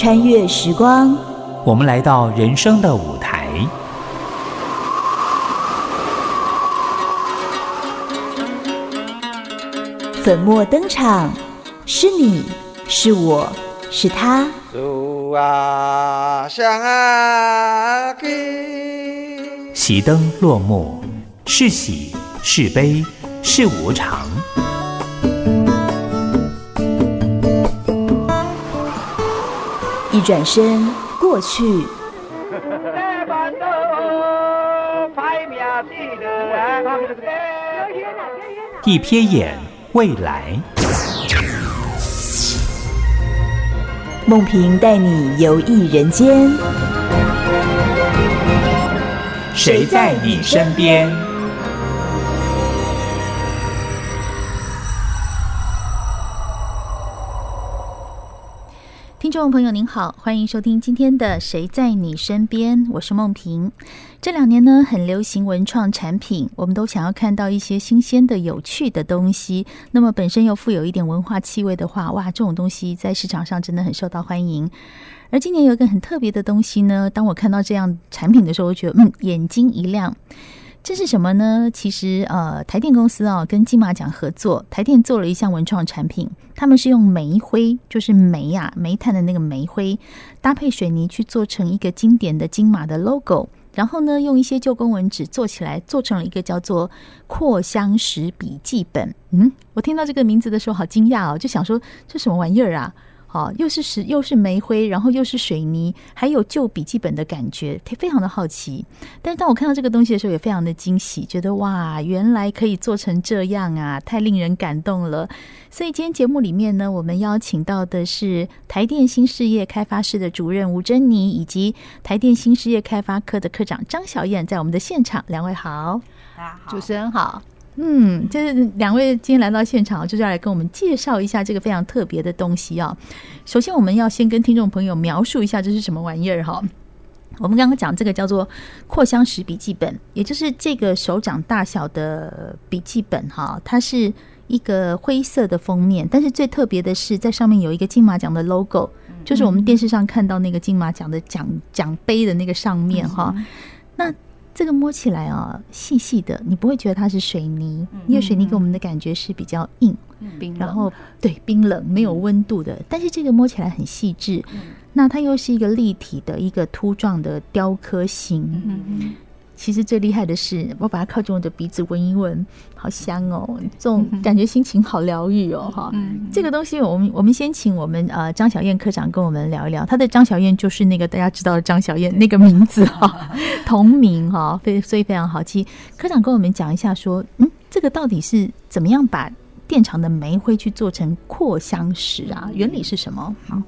穿越时光，我们来到人生的舞台，粉墨登场，是你是我是他。熄灯落幕，是喜是悲是无常。一转身，过去；一瞥眼，未来。梦萍带你游艺人间，谁在你身边？众朋友您好，欢迎收听今天的《谁在你身边》，我是梦萍。这两年呢，很流行文创产品，我们都想要看到一些新鲜的、有趣的东西。那么本身又富有一点文化气味的话，哇，这种东西在市场上真的很受到欢迎。而今年有一个很特别的东西呢，当我看到这样产品的时候，我觉得嗯，眼睛一亮。这是什么呢？其实呃，台电公司啊，跟金马奖合作，台电做了一项文创产品。他们是用煤灰，就是煤、啊，煤炭的那个煤灰，搭配水泥去做成一个经典的金马的 logo。然后呢，用一些旧公文纸做起来，做成了一个叫做“扩香石笔记本”。嗯，我听到这个名字的时候，好惊讶哦，就想说这什么玩意儿啊？好，又是石，又是煤灰，然后又是水泥，还有旧笔记本的感觉，非常的好奇。但是当我看到这个东西的时候，也非常的惊喜，觉得哇，原来可以做成这样啊，太令人感动了。所以今天节目里面呢，我们邀请到的是台电新事业开发室的主任吴珍妮，以及台电新事业开发科的科长张小燕，在我们的现场。两位好，大家好，主持人好。嗯，就是两位今天来到现场，就是要来跟我们介绍一下这个非常特别的东西啊。首先，我们要先跟听众朋友描述一下这是什么玩意儿哈。我们刚刚讲这个叫做扩香石笔记本，也就是这个手掌大小的笔记本哈，它是一个灰色的封面，但是最特别的是在上面有一个金马奖的 logo，就是我们电视上看到那个金马奖的奖奖杯的那个上面哈。那这个摸起来啊，细细的，你不会觉得它是水泥，因为水泥给我们的感觉是比较硬，冰，然后对冰冷没有温度的。但是这个摸起来很细致，那它又是一个立体的一个凸状的雕刻型。其实最厉害的是，我把它靠近我的鼻子闻一闻，好香哦！这种感觉心情好疗愈哦，哈、嗯。这个东西，我们我们先请我们呃张小燕科长跟我们聊一聊。他的张小燕就是那个大家知道的张小燕那个名字哈，同名哈，非所以非常好记。科长跟我们讲一下，说嗯，这个到底是怎么样把电厂的煤灰去做成扩香石啊？原理是什么？好。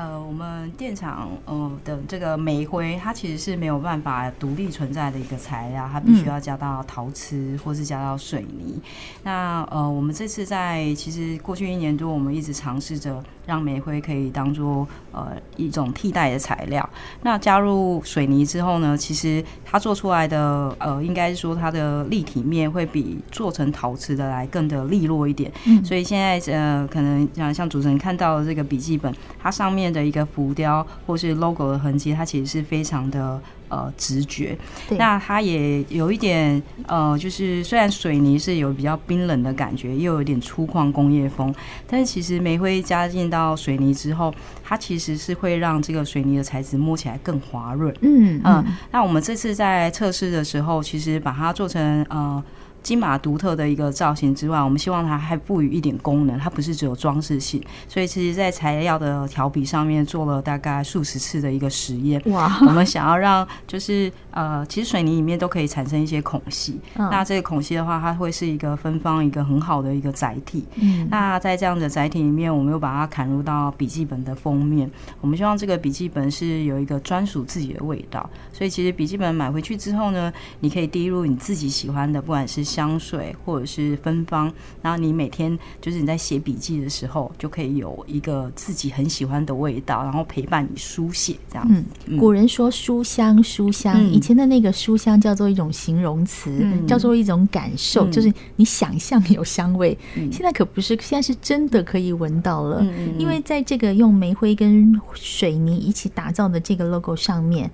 呃，我们电厂呃的这个煤灰，它其实是没有办法独立存在的一个材料，它必须要加到陶瓷或是加到水泥。那呃，我们这次在其实过去一年多，我们一直尝试着让煤灰可以当做呃一种替代的材料。那加入水泥之后呢，其实它做出来的呃，应该说它的立体面会比做成陶瓷的来更的利落一点。嗯、所以现在呃，可能像像主持人看到的这个笔记本，它上面。的一个浮雕或是 logo 的痕迹，它其实是非常的呃直觉。那它也有一点呃，就是虽然水泥是有比较冰冷的感觉，又有点粗犷工业风，但是其实煤灰加进到水泥之后，它其实是会让这个水泥的材质摸起来更滑润。嗯嗯、呃。那我们这次在测试的时候，其实把它做成呃。金马独特的一个造型之外，我们希望它还赋予一点功能，它不是只有装饰性。所以，其实，在材料的调笔上面做了大概数十次的一个实验。哇！我们想要让，就是呃，其实水泥里面都可以产生一些孔隙。嗯、那这个孔隙的话，它会是一个芬芳一个很好的一个载体。嗯。那在这样的载体里面，我们又把它砍入到笔记本的封面。我们希望这个笔记本是有一个专属自己的味道。所以，其实笔记本买回去之后呢，你可以滴入你自己喜欢的，不管是。香水或者是芬芳，然后你每天就是你在写笔记的时候，就可以有一个自己很喜欢的味道，然后陪伴你书写这样子。嗯，古人说书香，书香，嗯、以前的那个书香叫做一种形容词，嗯、叫做一种感受，嗯、就是你想象有香味。嗯、现在可不是，现在是真的可以闻到了，嗯、因为在这个用煤灰跟水泥一起打造的这个 logo 上面，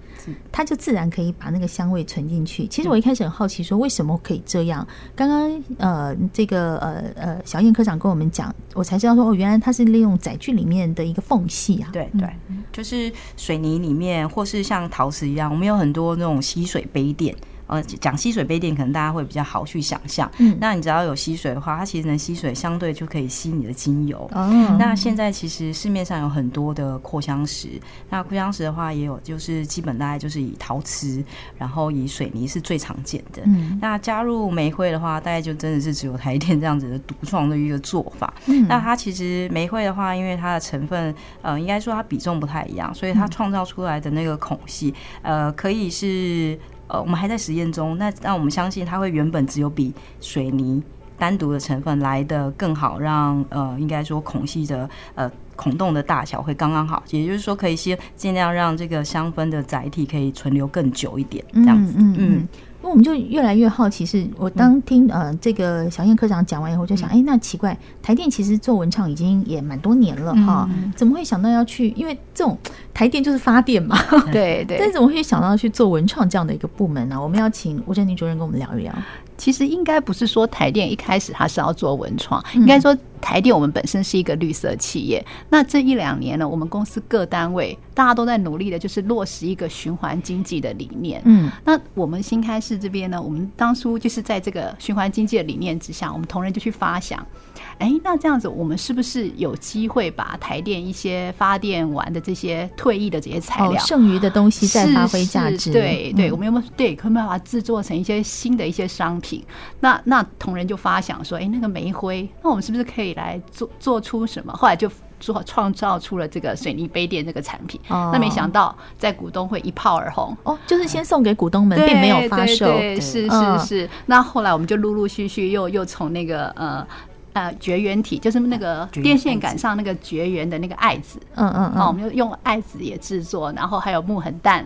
它就自然可以把那个香味存进去。其实我一开始很好奇，说为什么可以这样？刚刚呃，这个呃呃，小燕科长跟我们讲，我才知道说哦，原来它是利用载具里面的一个缝隙啊。对对，就是水泥里面，或是像陶瓷一样，我们有很多那种吸水杯垫。呃，讲吸水杯垫，可能大家会比较好去想象。嗯，那你只要有吸水的话，它其实能吸水，相对就可以吸你的精油。哦，那现在其实市面上有很多的扩香石，那扩香石的话，也有就是基本大概就是以陶瓷，然后以水泥是最常见的。嗯，那加入煤灰的话，大概就真的是只有台电这样子的独创的一个做法。嗯，那它其实煤灰的话，因为它的成分，呃，应该说它比重不太一样，所以它创造出来的那个孔隙，呃，可以是。呃，我们还在实验中。那那我们相信，它会原本只有比水泥单独的成分来的更好，让呃，应该说孔隙的呃孔洞的大小会刚刚好。也就是说，可以先尽量让这个香氛的载体可以存留更久一点，这样子。嗯。嗯嗯我们就越来越好奇，是我当听呃这个小燕科长讲完以后，就想，哎，那奇怪，台电其实做文创已经也蛮多年了哈，怎么会想到要去？因为这种台电就是发电嘛，对对。但是怎么会想到去做文创这样的一个部门呢？我们要请吴振宁主任跟我们聊一聊。其实应该不是说台电一开始它是要做文创，应该说台电我们本身是一个绿色企业。那这一两年呢，我们公司各单位大家都在努力的，就是落实一个循环经济的理念。嗯，那我们新开市这边呢，我们当初就是在这个循环经济的理念之下，我们同仁就去发想，哎，那这样子我们是不是有机会把台电一些发电完的这些退役的这些材料，剩余的东西再发挥价值？对对，我们有没有对可不可以把它制作成一些新的一些商品？品，那那同仁就发想说，哎、欸，那个煤灰，那我们是不是可以来做做出什么？后来就做创造出了这个水泥杯垫这个产品。哦、那没想到在股东会一炮而红哦，就是先送给股东们，并没有发售。是是是。那后来我们就陆陆续续又又从那个呃呃绝缘体，就是那个电线杆上那个绝缘的那个艾子，嗯嗯哦，我们就用艾子也制作，然后还有木痕蛋。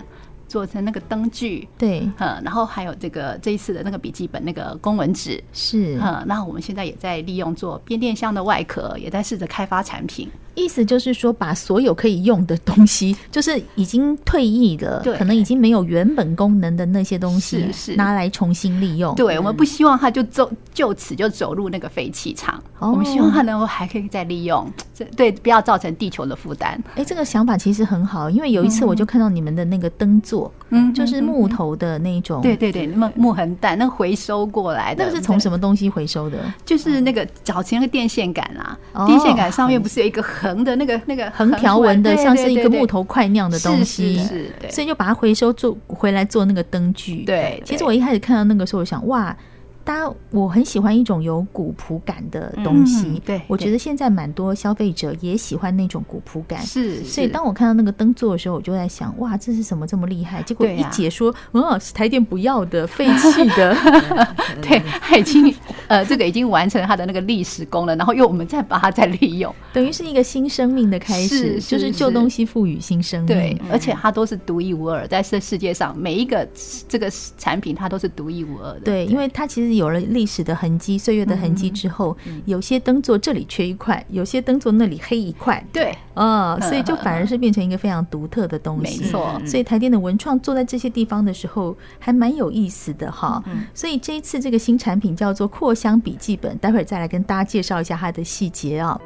做成那个灯具，对，嗯，然后还有这个这一次的那个笔记本那个公文纸，是，嗯，那我们现在也在利用做变电箱的外壳，也在试着开发产品。意思就是说，把所有可以用的东西，就是已经退役的，对。可能已经没有原本功能的那些东西，是是。拿来重新利用。对，我们不希望它就走就此就走入那个废弃场，哦、我们希望它能够还可以再利用，这对不要造成地球的负担。哎，这个想法其实很好，因为有一次我就看到你们的那个灯座，嗯，就是木头的那种，对对对，木木痕蛋，那回收过来的，那个是从什么东西回收的？就是那个早前那个电线杆啊，哦、电线杆上面不是有一个横的那个那个横条纹的，像是一个木头块那样的东西，是，所以就把它回收做回来做那个灯具。对，其实我一开始看到那个时候，我想哇。大家，我很喜欢一种有古朴感的东西。嗯、对，我觉得现在蛮多消费者也喜欢那种古朴感。是，所以当我看到那个灯座的时候，我就在想，哇，这是什么这么厉害？结果一解说，哦、啊，是台电不要的废弃的。对，它已经 呃，这个已经完成它的那个历史功能，然后又我们再把它再利用，等于是一个新生命的开始，是是是就是旧东西赋予新生命。对，而且它都是独一无二，在这世界上每一个这个产品它都是独一无二的。对，因为它其实。有了历史的痕迹、岁月的痕迹之后，有些灯座这里缺一块，有些灯座那里黑一块。对，嗯，所以就反而是变成一个非常独特的东西。没错，所以台电的文创做在这些地方的时候，还蛮有意思的哈。所以这一次这个新产品叫做扩香笔记本，待会儿再来跟大家介绍一下它的细节啊。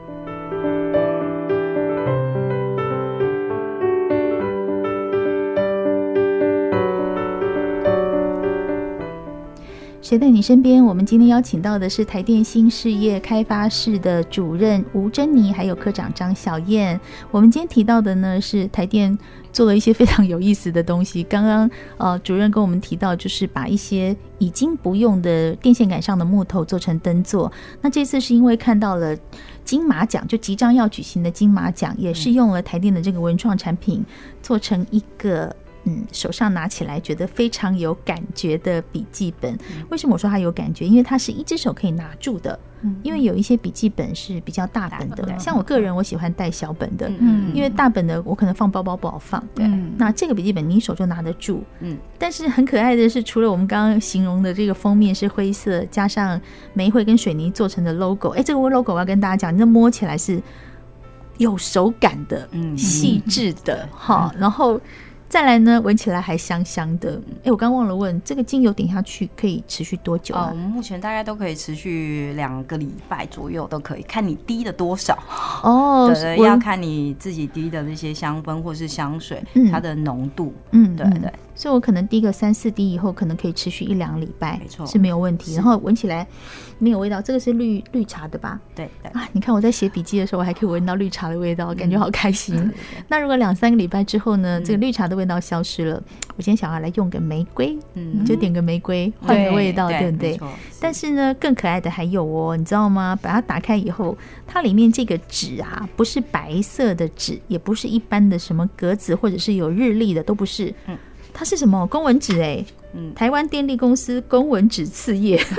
谁在你身边？我们今天邀请到的是台电新事业开发室的主任吴珍妮，还有科长张小燕。我们今天提到的呢，是台电做了一些非常有意思的东西。刚刚呃，主任跟我们提到，就是把一些已经不用的电线杆上的木头做成灯座。那这次是因为看到了金马奖，就即将要举行的金马奖，也是用了台电的这个文创产品做成一个。嗯，手上拿起来觉得非常有感觉的笔记本。为什么我说它有感觉？因为它是一只手可以拿住的。因为有一些笔记本是比较大本的，像我个人我喜欢带小本的，嗯，因为大本的我可能放包包不好放。对，那这个笔记本你手就拿得住，嗯。但是很可爱的是，除了我们刚刚形容的这个封面是灰色，加上玫瑰跟水泥做成的 logo，哎，这个 logo 我要跟大家讲，你那摸起来是有手感的，嗯，细致的，哈，然后。再来呢，闻起来还香香的。哎，我刚忘了问，这个精油点下去可以持续多久啊？哦，我们目前大概都可以持续两个礼拜左右，都可以看你滴的多少哦。对，要看你自己滴的那些香氛或是香水，嗯、它的浓度。嗯，对对。所以我可能滴个三四滴以后，可能可以持续一两礼拜，没错，是没有问题。然后闻起来没有味道，这个是绿绿茶的吧？对对啊，你看我在写笔记的时候，我还可以闻到绿茶的味道，感觉好开心。那如果两三个礼拜之后呢，这个绿茶的味道消失了，我今天想要来用个玫瑰，嗯，就点个玫瑰换个味道，对不对？但是呢，更可爱的还有哦，你知道吗？把它打开以后，它里面这个纸啊，不是白色的纸，也不是一般的什么格子或者是有日历的，都不是，嗯。它是什么公文纸？哎，嗯，台湾电力公司公文纸次页，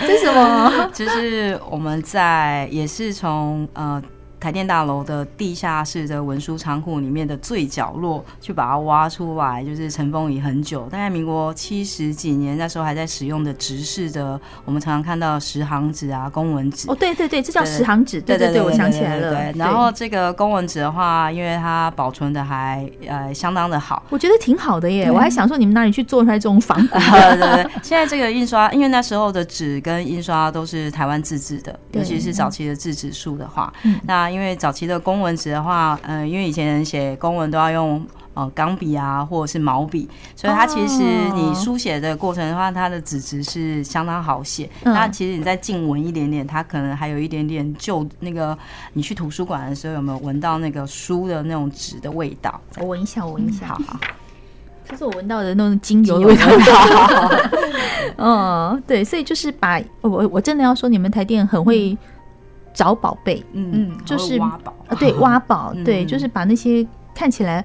这是什么？就是我们在也是从呃。台电大楼的地下室的文书仓库里面的最角落，去把它挖出来，就是尘封已很久，大概民国七十几年那时候还在使用的直式的，我们常常看到十行纸啊，公文纸。哦，对对对，这叫十行纸。对对对，我想起来了。对，然后这个公文纸的话，因为它保存的还呃相当的好，我觉得挺好的耶。我还想说，你们哪里去做出来这种仿古？对对对，现在这个印刷，因为那时候的纸跟印刷都是台湾自制的，尤其是早期的制纸术的话，那。因为早期的公文纸的话，嗯、呃，因为以前人写公文都要用呃钢笔啊，或者是毛笔，所以它其实你书写的过程的话，它的纸质是相当好写。嗯、那其实你再静闻一点点，它可能还有一点点旧那个。你去图书馆的时候有没有闻到那个书的那种纸的味道？我闻一下，我闻一下。嗯、好好，这是我闻到的那种精油的味道。嗯，对，所以就是把我我真的要说，你们台电很会、嗯。找宝贝，嗯嗯，就是挖宝，对，挖宝，对，就是把那些看起来。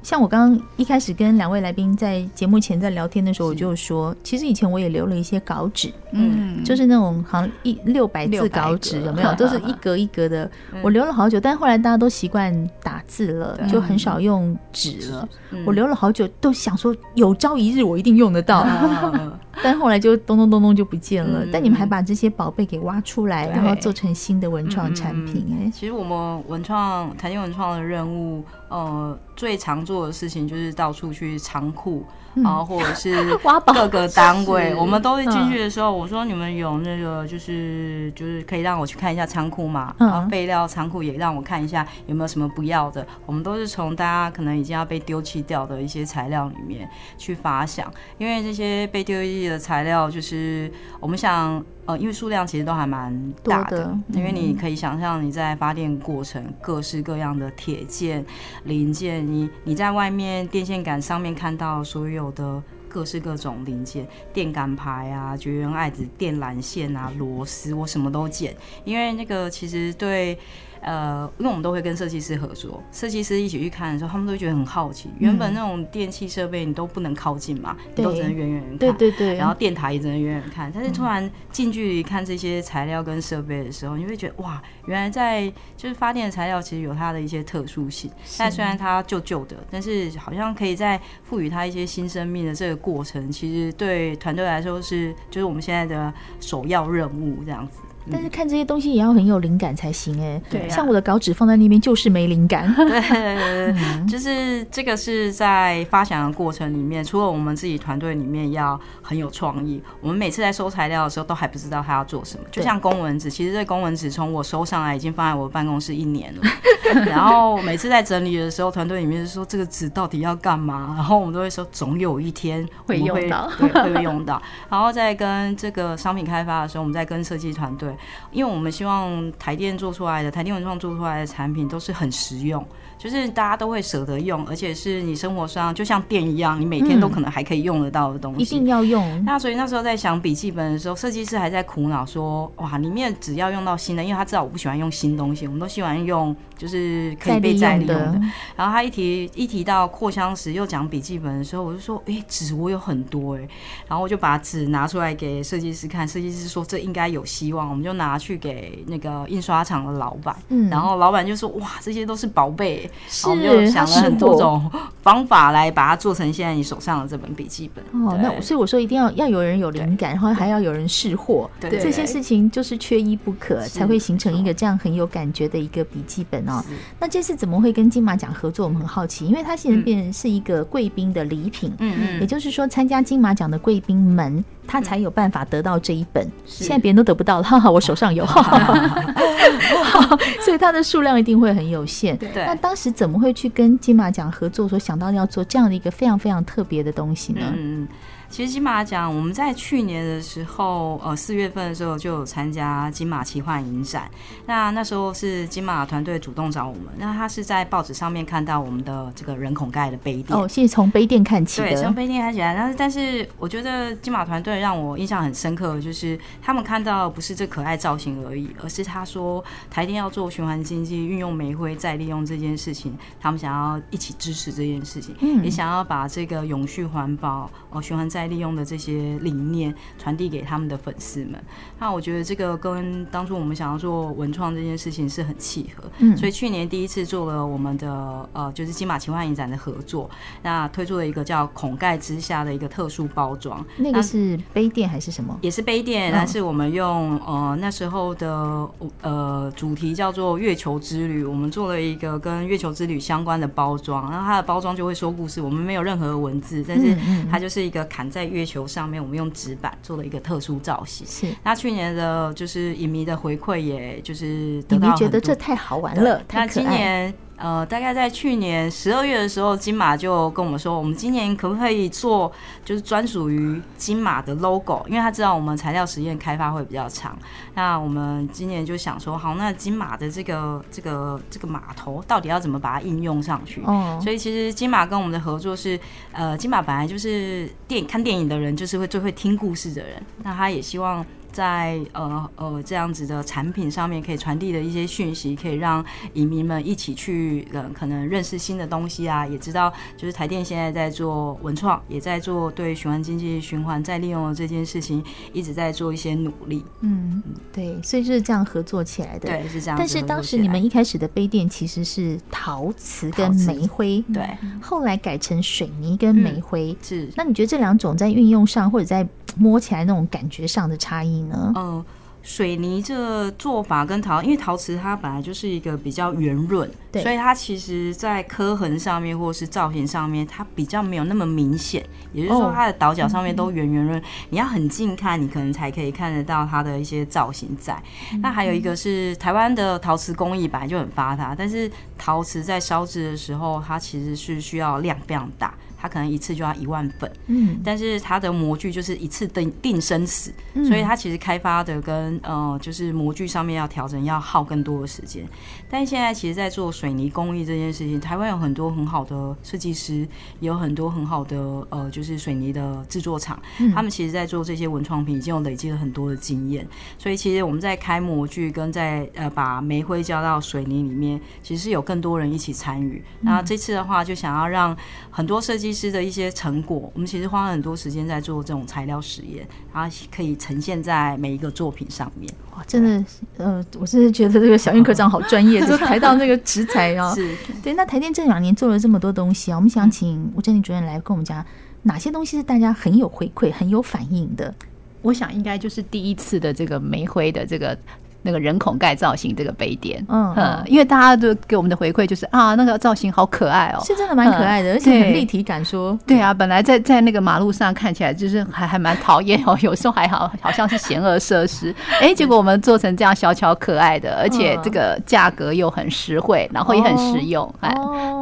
像我刚刚一开始跟两位来宾在节目前在聊天的时候，我就说，其实以前我也留了一些稿纸，嗯，就是那种好像一六百字稿纸，有没有？都是一格一格的，我留了好久，但后来大家都习惯打字了，就很少用纸了。我留了好久，都想说有朝一日我一定用得到，但后来就咚咚咚咚就不见了。但你们还把这些宝贝给挖出来，然后做成新的文创产品，哎，其实我们文创台电文创的任务。呃，最常做的事情就是到处去仓库，然后或者是 各个单位，我们都会进去的时候，我说你们有那个就是就是可以让我去看一下仓库嘛，然后备料仓库也让我看一下有没有什么不要的。我们都是从大家可能已经要被丢弃掉的一些材料里面去发想，因为这些被丢弃的材料就是我们想。呃，因为数量其实都还蛮大的，的因为你可以想象你在发电过程，各式各样的铁件零件，你你在外面电线杆上面看到所有的各式各种零件，电杆牌啊、绝缘爱子、电缆线啊、螺丝，我什么都捡，因为那个其实对。呃，因为我们都会跟设计师合作，设计师一起去看的时候，他们都觉得很好奇。原本那种电器设备你都不能靠近嘛，你都只能远远看。对对对。然后电台也只能远远看，但是突然近距离看这些材料跟设备的时候，你会觉得哇，原来在就是发电的材料其实有它的一些特殊性。但虽然它旧旧的，但是好像可以在赋予它一些新生命的这个过程，其实对团队来说是就是我们现在的首要任务这样子。但是看这些东西也要很有灵感才行哎，对，像我的稿纸放在那边就是没灵感。对，就是这个是在发想的过程里面，除了我们自己团队里面要很有创意，我们每次在收材料的时候都还不知道他要做什么。就像公文纸，其实这公文纸从我收上来已经放在我办公室一年了，然后每次在整理的时候，团队里面就说这个纸到底要干嘛？然后我们都会说总有一天会用到，对，会用到。然后再跟这个商品开发的时候，我们再跟设计团队。因为我们希望台电做出来的、台电文创做出来的产品都是很实用。就是大家都会舍得用，而且是你生活上就像电一样，你每天都可能还可以用得到的东西。嗯、一定要用。那所以那时候在想笔记本的时候，设计师还在苦恼说：哇，里面只要用到新的，因为他知道我不喜欢用新东西，我们都喜欢用就是可以被再利用的。然后他一提一提到扩香石又讲笔记本的时候，我就说：哎、欸，纸我有很多哎、欸。然后我就把纸拿出来给设计师看，设计师说这应该有希望，我们就拿去给那个印刷厂的老板。嗯。然后老板就说：哇，这些都是宝贝。是，我们就想了很多种方法来把它做成现在你手上的这本笔记本。哦，那所以我说一定要要有人有灵感，然后还要有人试货，对，这些事情就是缺一不可，才会形成一个这样很有感觉的一个笔记本哦。那这次怎么会跟金马奖合作？我们很好奇，因为它现在变成是一个贵宾的礼品，嗯嗯，也就是说参加金马奖的贵宾们。他才有办法得到这一本，现在别人都得不到了，哈哈，我手上有，所以它的数量一定会很有限。对，那当时怎么会去跟金马奖合作，说想到要做这样的一个非常非常特别的东西呢？嗯。其实金马奖，我们在去年的时候，呃，四月份的时候就有参加金马奇幻影展。那那时候是金马团队主动找我们，那他是在报纸上面看到我们的这个人孔盖的杯垫。哦，是从杯垫看起的。对，从杯垫看起来。但是，但是我觉得金马团队让我印象很深刻的就是他们看到不是这可爱造型而已，而是他说台电要做循环经济，运用煤灰再利用这件事情，他们想要一起支持这件事情，嗯，也想要把这个永续环保哦，循环再。利用的这些理念传递给他们的粉丝们，那我觉得这个跟当初我们想要做文创这件事情是很契合，嗯，所以去年第一次做了我们的呃，就是金马奇幻影展的合作，那推出了一个叫孔盖之下的一个特殊包装，那个是杯垫还是什么？也是杯垫，但是我们用呃那时候的呃主题叫做月球之旅，我们做了一个跟月球之旅相关的包装，然后它的包装就会说故事，我们没有任何文字，但是它就是一个砍。在月球上面，我们用纸板做了一个特殊造型。是，那去年的就是影迷的回馈，也就是得到很多，觉得这太好玩了。那今年。呃，大概在去年十二月的时候，金马就跟我们说，我们今年可不可以做就是专属于金马的 logo？因为他知道我们材料实验开发会比较长。那我们今年就想说，好，那金马的这个这个这个码头到底要怎么把它应用上去？哦，所以其实金马跟我们的合作是，呃，金马本来就是电影看电影的人，就是会最会听故事的人。那他也希望。在呃呃这样子的产品上面，可以传递的一些讯息，可以让影迷们一起去呃可能认识新的东西啊，也知道就是台电现在在做文创，也在做对循环经济、循环再利用的这件事情，一直在做一些努力。嗯，对，所以就是这样合作起来的。对，是这样。但是当时你们一开始的杯垫其实是陶瓷跟煤灰，对，后来改成水泥跟煤灰。嗯、是。那你觉得这两种在运用上或者在摸起来那种感觉上的差异呢？嗯，水泥这做法跟陶，因为陶瓷它本来就是一个比较圆润，对，所以它其实在刻痕上面或是造型上面，它比较没有那么明显。也就是说，它的倒角上面都圆圆润，你要很近看，你可能才可以看得到它的一些造型在。嗯、那还有一个是台湾的陶瓷工艺本来就很发达，但是陶瓷在烧制的时候，它其实是需要量非常大。它可能一次就要一万粉，嗯，但是它的模具就是一次定定生死，嗯，所以它其实开发的跟呃就是模具上面要调整要耗更多的时间。但现在其实，在做水泥工艺这件事情，台湾有很多很好的设计师，也有很多很好的呃就是水泥的制作厂，嗯，他们其实在做这些文创品已经有累积了很多的经验。所以其实我们在开模具跟在呃把煤灰浇到水泥里面，其实是有更多人一起参与。那这次的话，就想要让很多设计。师的一些成果，我们其实花了很多时间在做这种材料实验，然后可以呈现在每一个作品上面。哇，真的，呃，我真的觉得这个小运科长好专业，就抬到那个食材啊。是对。那台电这两年做了这么多东西啊，我们想请吴正林主任来跟我们讲，哪些东西是大家很有回馈、很有反应的？我想应该就是第一次的这个煤灰的这个。那个人孔盖造型这个杯垫，嗯嗯，因为大家都给我们的回馈就是啊，那个造型好可爱哦，是真的蛮可爱的，而且很立体感。说。对啊，本来在在那个马路上看起来就是还还蛮讨厌哦，有时候还好好像是嫌恶设施，哎，结果我们做成这样小巧可爱的，而且这个价格又很实惠，然后也很实用，哎，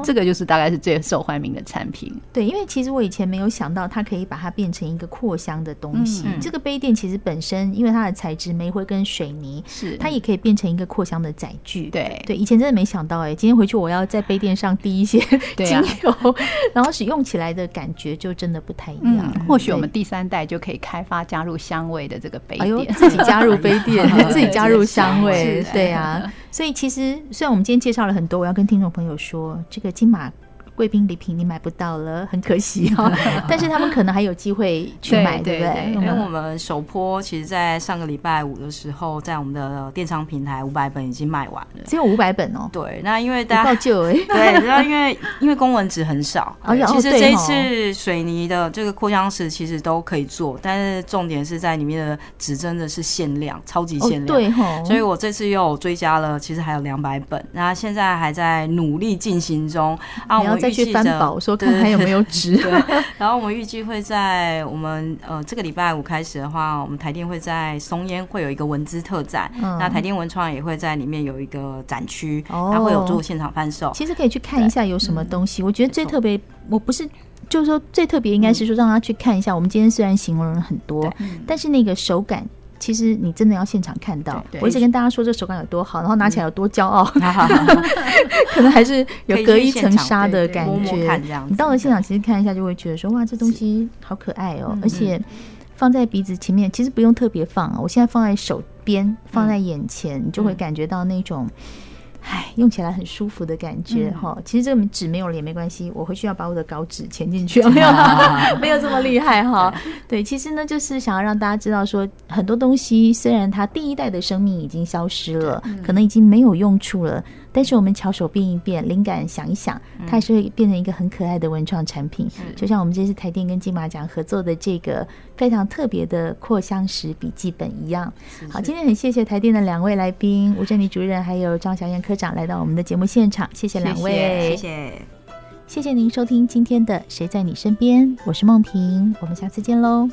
这个就是大概是最受欢迎的产品。对，因为其实我以前没有想到它可以把它变成一个扩香的东西。这个杯垫其实本身因为它的材质煤灰跟水泥，是它也可以变成一个扩香的载具。对对，以前真的没想到哎，今天回去我要在杯垫上滴一些 精油，然后使用起来的感觉就真的不太一样。或许我们第三代就可以开发加入香味的这个杯垫，自己加入杯垫，自己加入香味。对啊，所以其实虽然我们今天介绍了很多，我要跟听众朋友说，这个金马。贵宾礼品你买不到了，很可惜哈、哦。但是他们可能还有机会去买，对，对不对？因为我们首波其实，在上个礼拜五的时候，在我们的电商平台五百本已经卖完了，只有五百本哦。对，那因为大家旧哎，对，然后因为因为公文纸很少，其实这一次水泥的这个扩香石其实都可以做，但是重点是在里面的纸真的是限量，超级限量，对哈。所以我这次又追加了，其实还有两百本，那现在还在努力进行中啊，我们。再去翻宝，说看还有没有纸。然后我们预计会在我们呃这个礼拜五开始的话，我们台电会在松烟会有一个文资特展，嗯、那台电文创也会在里面有一个展区，它、哦、会有做现场贩售。其实可以去看一下有什么东西。我觉得最特别，我不是就是说最特别，应该是说让他去看一下。我们今天虽然形容了很多，但是那个手感。其实你真的要现场看到，我一直跟大家说这手感有多好，然后拿起来有多骄傲，可能还是有隔一层纱的感觉。你到了现场，其实看一下就会觉得说，哇，这东西好可爱哦，而且放在鼻子前面，其实不用特别放啊，我现在放在手边，放在眼前，你就会感觉到那种。哎，用起来很舒服的感觉哈。嗯、其实这个纸没有了也没关系，我回去要把我的稿纸填进去，没有，没有这么厉害哈。对，其实呢，就是想要让大家知道说，很多东西虽然它第一代的生命已经消失了，嗯、可能已经没有用处了。但是我们巧手变一变，灵感想一想，它还是会变成一个很可爱的文创产品。嗯、就像我们这次台电跟金马奖合作的这个非常特别的扩香石笔记本一样。是是好，今天很谢谢台电的两位来宾，吴振妮主任还有张小燕科长来到我们的节目现场，谢谢两位，谢谢，谢谢，谢谢您收听今天的《谁在你身边》，我是梦萍，我们下次见喽。